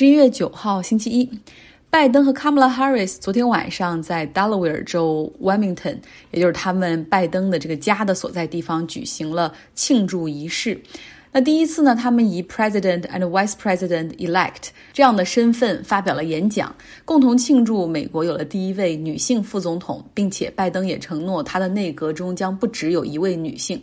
十一月九号，星期一，拜登和卡马拉·哈里斯昨天晚上在 Delaware 州 Wilmington，也就是他们拜登的这个家的所在地方举行了庆祝仪式。那第一次呢，他们以 President and Vice President Elect 这样的身份发表了演讲，共同庆祝美国有了第一位女性副总统，并且拜登也承诺他的内阁中将不只有一位女性。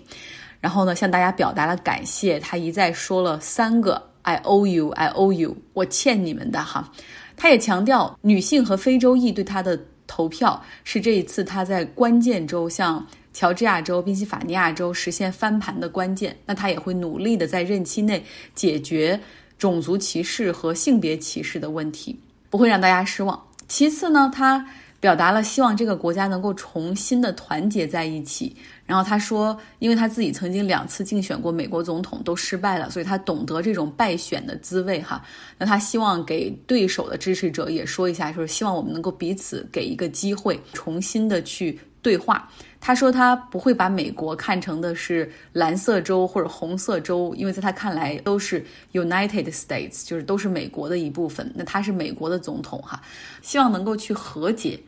然后呢，向大家表达了感谢，他一再说了三个。I owe you, I owe you，我欠你们的哈。他也强调，女性和非洲裔对他的投票是这一次他在关键州，像乔治亚州、宾夕法尼亚州实现翻盘的关键。那他也会努力的在任期内解决种族歧视和性别歧视的问题，不会让大家失望。其次呢，他表达了希望这个国家能够重新的团结在一起。然后他说，因为他自己曾经两次竞选过美国总统都失败了，所以他懂得这种败选的滋味哈。那他希望给对手的支持者也说一下，就是希望我们能够彼此给一个机会，重新的去对话。他说他不会把美国看成的是蓝色州或者红色州，因为在他看来都是 United States，就是都是美国的一部分。那他是美国的总统哈，希望能够去和解。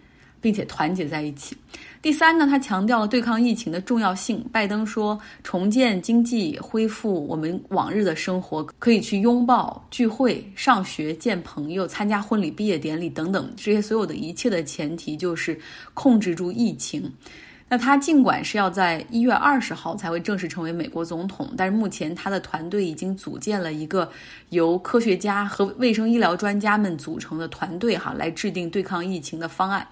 并且团结在一起。第三呢，他强调了对抗疫情的重要性。拜登说，重建经济、恢复我们往日的生活，可以去拥抱、聚会、上学、见朋友、参加婚礼、毕业典礼等等，这些所有的一切的前提就是控制住疫情。那他尽管是要在一月二十号才会正式成为美国总统，但是目前他的团队已经组建了一个由科学家和卫生医疗专家们组成的团队，哈，来制定对抗疫情的方案。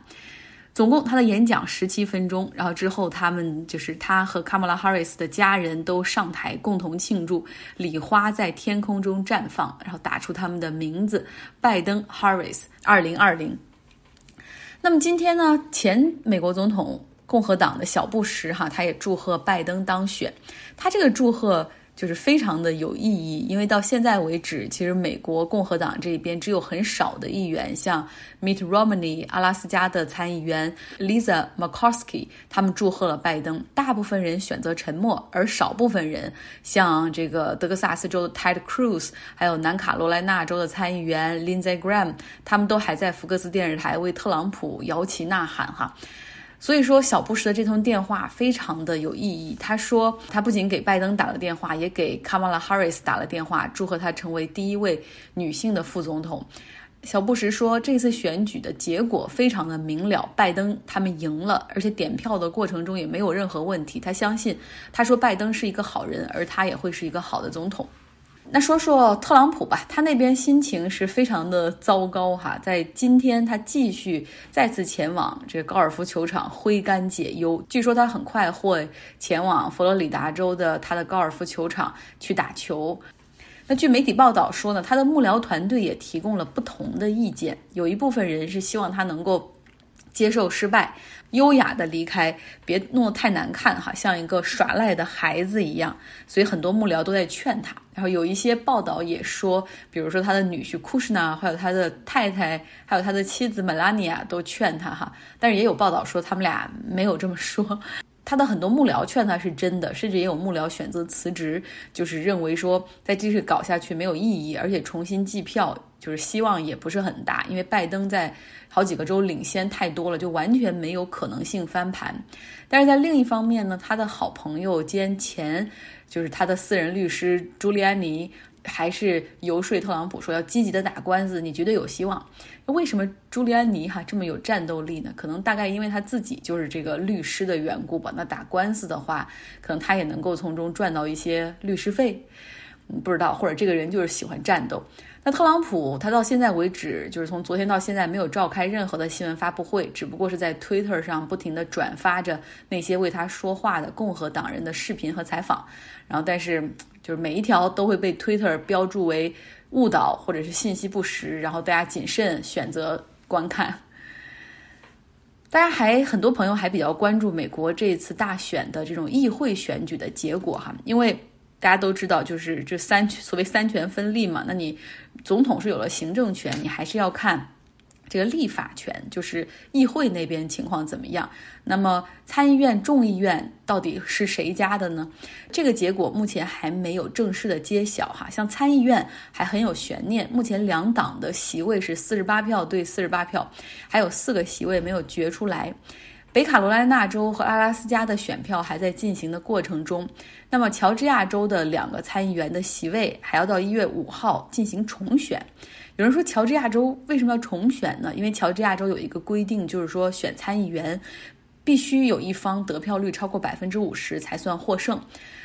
总共他的演讲十七分钟，然后之后他们就是他和卡马拉·哈里斯的家人都上台共同庆祝，礼花在天空中绽放，然后打出他们的名字：拜登、哈里斯，二零二零。那么今天呢，前美国总统共和党的小布什哈，他也祝贺拜登当选，他这个祝贺。就是非常的有意义，因为到现在为止，其实美国共和党这边只有很少的议员，像 Mitt Romney 阿拉斯加的参议员 Lisa Murkowski，他们祝贺了拜登。大部分人选择沉默，而少部分人，像这个德克萨斯州的 Ted Cruz，还有南卡罗来纳州的参议员 Lindsey Graham，他们都还在福克斯电视台为特朗普摇旗呐喊哈。所以说，小布什的这通电话非常的有意义。他说，他不仅给拜登打了电话，也给卡马拉·哈里斯打了电话，祝贺他成为第一位女性的副总统。小布什说，这次选举的结果非常的明了，拜登他们赢了，而且点票的过程中也没有任何问题。他相信，他说拜登是一个好人，而他也会是一个好的总统。那说说特朗普吧，他那边心情是非常的糟糕哈。在今天，他继续再次前往这个高尔夫球场挥杆解忧。据说他很快会前往佛罗里达州的他的高尔夫球场去打球。那据媒体报道说呢，他的幕僚团队也提供了不同的意见，有一部分人是希望他能够。接受失败，优雅的离开，别弄得太难看哈，像一个耍赖的孩子一样。所以很多幕僚都在劝他。然后有一些报道也说，比如说他的女婿库什纳，还有他的太太，还有他的妻子梅拉尼亚都劝他哈。但是也有报道说他们俩没有这么说。他的很多幕僚劝他是真的，甚至也有幕僚选择辞职，就是认为说再继续搞下去没有意义，而且重新计票就是希望也不是很大，因为拜登在好几个州领先太多了，就完全没有可能性翻盘。但是在另一方面呢，他的好朋友兼前就是他的私人律师朱利安尼。还是游说特朗普说要积极的打官司，你觉得有希望？为什么朱利安尼哈这么有战斗力呢？可能大概因为他自己就是这个律师的缘故吧。那打官司的话，可能他也能够从中赚到一些律师费。不知道，或者这个人就是喜欢战斗。那特朗普他到现在为止，就是从昨天到现在没有召开任何的新闻发布会，只不过是在 Twitter 上不停的转发着那些为他说话的共和党人的视频和采访。然后，但是就是每一条都会被 Twitter 标注为误导或者是信息不实，然后大家谨慎选择观看。大家还很多朋友还比较关注美国这一次大选的这种议会选举的结果哈，因为。大家都知道，就是这三所谓三权分立嘛。那你总统是有了行政权，你还是要看这个立法权，就是议会那边情况怎么样？那么参议院、众议院到底是谁家的呢？这个结果目前还没有正式的揭晓哈。像参议院还很有悬念，目前两党的席位是四十八票对四十八票，还有四个席位没有决出来。北卡罗来纳州和阿拉斯加的选票还在进行的过程中。那么乔治亚州的两个参议员的席位还要到一月五号进行重选。有人说乔治亚州为什么要重选呢？因为乔治亚州有一个规定，就是说选参议员必须有一方得票率超过百分之五十才算获胜。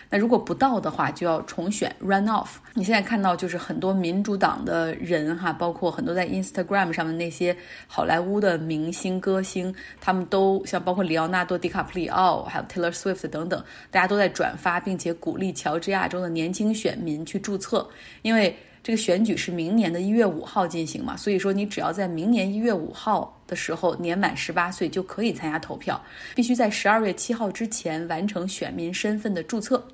那如果不到的话，就要重选 run off。你现在看到就是很多民主党的人哈，包括很多在 Instagram 上的那些好莱坞的明星歌星，他们都像包括里奥纳多·迪卡普里奥，还有 Taylor Swift 等等，大家都在转发，并且鼓励乔治亚州的年轻选民去注册，因为。这个选举是明年的一月五号进行嘛？所以说你只要在明年一月五号的时候年满十八岁就可以参加投票，必须在十二月七号之前完成选民身份的注册。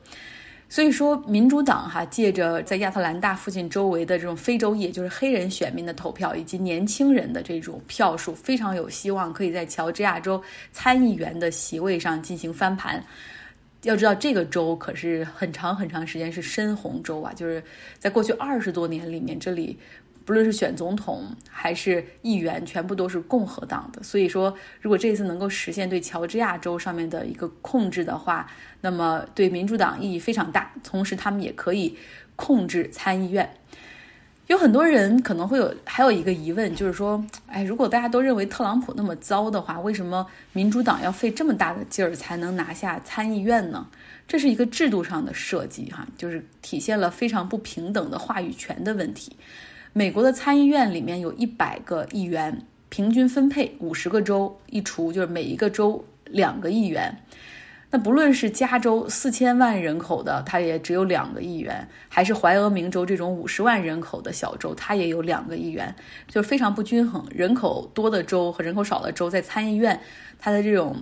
所以说民主党哈借着在亚特兰大附近周围的这种非洲裔，就是黑人选民的投票以及年轻人的这种票数，非常有希望可以在乔治亚州参议员的席位上进行翻盘。要知道，这个州可是很长很长时间是深红州啊，就是在过去二十多年里面，这里不论是选总统还是议员，全部都是共和党的。所以说，如果这次能够实现对乔治亚州上面的一个控制的话，那么对民主党意义非常大。同时，他们也可以控制参议院。有很多人可能会有还有一个疑问，就是说，哎，如果大家都认为特朗普那么糟的话，为什么民主党要费这么大的劲儿才能拿下参议院呢？这是一个制度上的设计，哈，就是体现了非常不平等的话语权的问题。美国的参议院里面有一百个议员，平均分配五十个州，一除就是每一个州两个议员。那不论是加州四千万人口的，它也只有两个议员；还是怀俄明州这种五十万人口的小州，它也有两个议员，就是非常不均衡。人口多的州和人口少的州在参议院，它的这种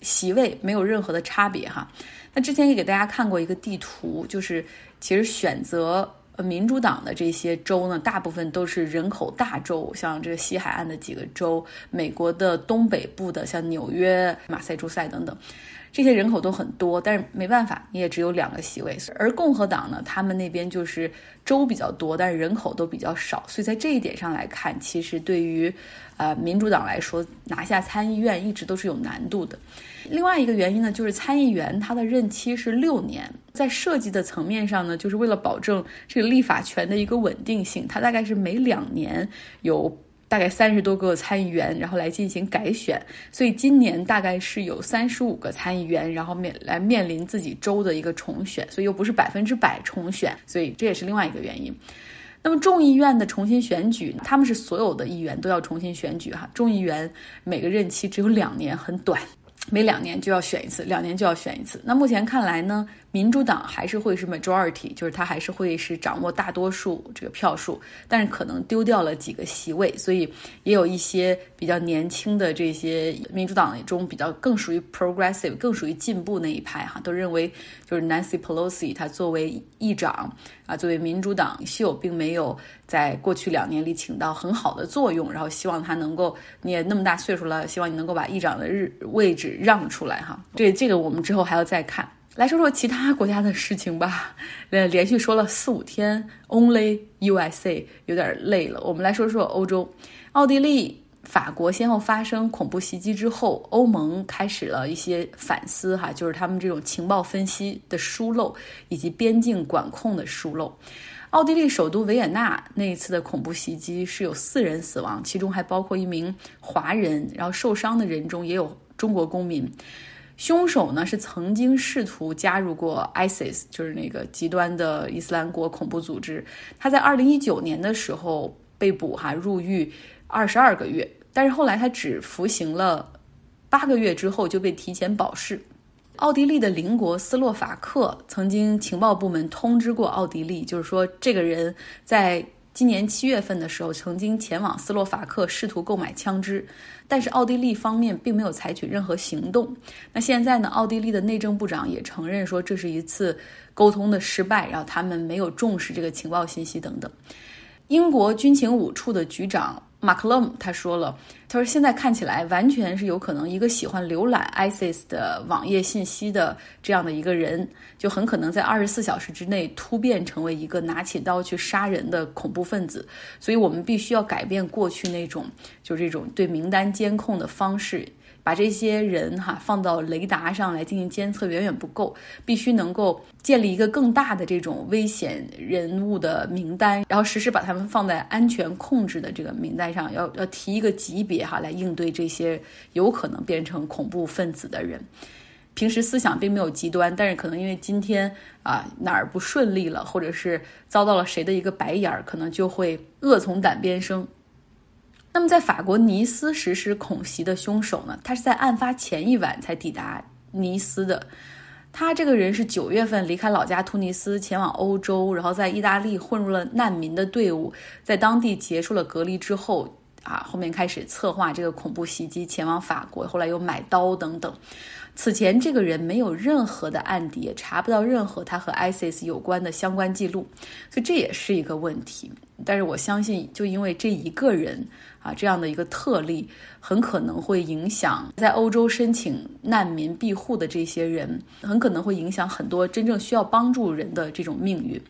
席位没有任何的差别哈。那之前也给大家看过一个地图，就是其实选择民主党的这些州呢，大部分都是人口大州，像这个西海岸的几个州，美国的东北部的像纽约、马赛诸塞等等。这些人口都很多，但是没办法，你也只有两个席位。而共和党呢，他们那边就是州比较多，但是人口都比较少，所以在这一点上来看，其实对于，呃，民主党来说，拿下参议院一直都是有难度的。另外一个原因呢，就是参议员他的任期是六年，在设计的层面上呢，就是为了保证这个立法权的一个稳定性，它大概是每两年有。大概三十多个参议员，然后来进行改选，所以今年大概是有三十五个参议员，然后面来面临自己州的一个重选，所以又不是百分之百重选，所以这也是另外一个原因。那么众议院的重新选举，他们是所有的议员都要重新选举哈，众议员每个任期只有两年，很短，每两年就要选一次，两年就要选一次。那目前看来呢？民主党还是会是 majority，就是他还是会是掌握大多数这个票数，但是可能丢掉了几个席位，所以也有一些比较年轻的这些民主党中比较更属于 progressive，更属于进步那一派哈，都认为就是 Nancy Pelosi 他作为议长啊，作为民主党秀，并没有在过去两年里起到很好的作用，然后希望他能够你也那么大岁数了，希望你能够把议长的日位置让出来哈。对这个我们之后还要再看。来说说其他国家的事情吧。呃，连续说了四五天，Only USA 有点累了。我们来说说欧洲，奥地利、法国先后发生恐怖袭击之后，欧盟开始了一些反思，哈，就是他们这种情报分析的疏漏以及边境管控的疏漏。奥地利首都维也纳那一次的恐怖袭击是有四人死亡，其中还包括一名华人，然后受伤的人中也有中国公民。凶手呢是曾经试图加入过 ISIS，就是那个极端的伊斯兰国恐怖组织。他在二零一九年的时候被捕，哈入狱二十二个月，但是后来他只服刑了八个月之后就被提前保释。奥地利的邻国斯洛伐克曾经情报部门通知过奥地利，就是说这个人在。今年七月份的时候，曾经前往斯洛伐克试图购买枪支，但是奥地利方面并没有采取任何行动。那现在呢？奥地利的内政部长也承认说，这是一次沟通的失败，然后他们没有重视这个情报信息等等。英国军情五处的局长马克勒姆他说了，他说现在看起来完全是有可能，一个喜欢浏览 ISIS 的网页信息的这样的一个人，就很可能在二十四小时之内突变成为一个拿起刀去杀人的恐怖分子。所以我们必须要改变过去那种就这种对名单监控的方式。把这些人哈放到雷达上来进行监测远远不够，必须能够建立一个更大的这种危险人物的名单，然后实时把他们放在安全控制的这个名单上，要要提一个级别哈来应对这些有可能变成恐怖分子的人。平时思想并没有极端，但是可能因为今天啊哪儿不顺利了，或者是遭到了谁的一个白眼儿，可能就会恶从胆边生。那么，在法国尼斯实施恐袭的凶手呢？他是在案发前一晚才抵达尼斯的。他这个人是九月份离开老家突尼斯，前往欧洲，然后在意大利混入了难民的队伍，在当地结束了隔离之后，啊，后面开始策划这个恐怖袭击，前往法国，后来又买刀等等。此前，这个人没有任何的案底，也查不到任何他和 ISIS 有关的相关记录，所以这也是一个问题。但是我相信，就因为这一个人啊，这样的一个特例，很可能会影响在欧洲申请难民庇护的这些人，很可能会影响很多真正需要帮助人的这种命运。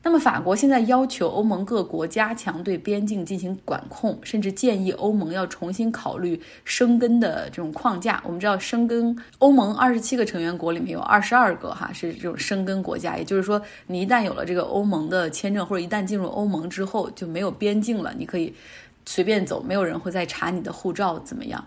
那么，法国现在要求欧盟各国加强对边境进行管控，甚至建议欧盟要重新考虑生根的这种框架。我们知道，生根欧盟二十七个成员国里面有二十二个哈是这种生根国家，也就是说，你一旦有了这个欧盟的签证，或者一旦进入欧盟之后就没有边境了，你可以随便走，没有人会再查你的护照怎么样。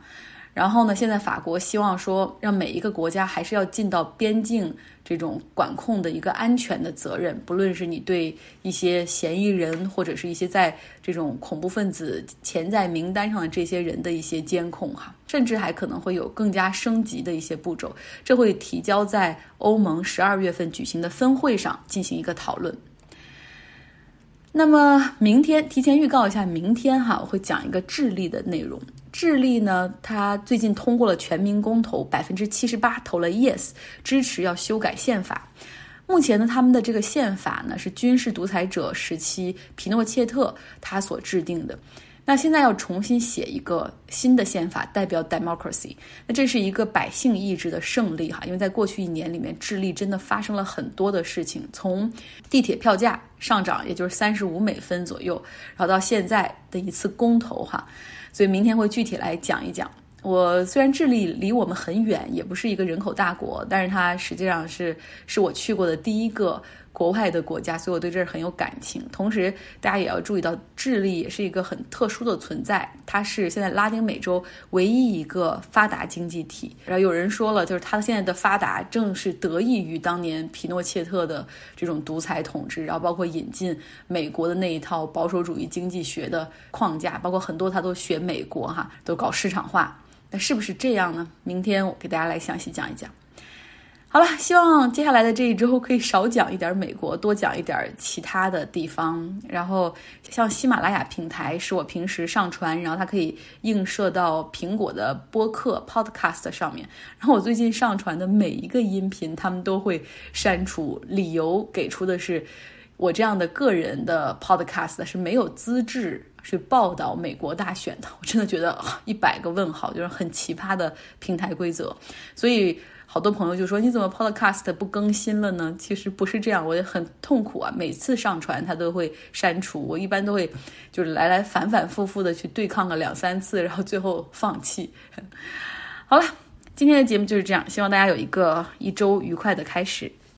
然后呢？现在法国希望说，让每一个国家还是要尽到边境这种管控的一个安全的责任，不论是你对一些嫌疑人，或者是一些在这种恐怖分子潜在名单上的这些人的一些监控，哈，甚至还可能会有更加升级的一些步骤。这会提交在欧盟十二月份举行的分会上进行一个讨论。那么明天提前预告一下，明天哈我会讲一个智利的内容。智利呢，它最近通过了全民公投，百分之七十八投了 yes，支持要修改宪法。目前呢，他们的这个宪法呢是军事独裁者时期皮诺切特他所制定的。那现在要重新写一个新的宪法，代表 democracy。那这是一个百姓意志的胜利哈，因为在过去一年里面，智利真的发生了很多的事情，从地铁票价上涨，也就是三十五美分左右，然后到现在的一次公投哈。所以明天会具体来讲一讲。我虽然智利离我们很远，也不是一个人口大国，但是它实际上是是我去过的第一个国外的国家，所以我对这儿很有感情。同时，大家也要注意到，智利也是一个很特殊的存在，它是现在拉丁美洲唯一一个发达经济体。然后有人说了，就是它现在的发达正是得益于当年皮诺切特的这种独裁统治，然后包括引进美国的那一套保守主义经济学的框架，包括很多他都学美国哈，都搞市场化。那是不是这样呢？明天我给大家来详细讲一讲。好了，希望接下来的这一周可以少讲一点美国，多讲一点其他的地方。然后像喜马拉雅平台是我平时上传，然后它可以映射到苹果的播客 Podcast 上面。然后我最近上传的每一个音频，他们都会删除，理由给出的是我这样的个人的 Podcast 是没有资质。去报道美国大选的，我真的觉得一百个问号，就是很奇葩的平台规则。所以好多朋友就说：“你怎么 Podcast 不更新了呢？”其实不是这样，我也很痛苦啊。每次上传它都会删除，我一般都会就是来来反反复复的去对抗个两三次，然后最后放弃。好了，今天的节目就是这样，希望大家有一个一周愉快的开始。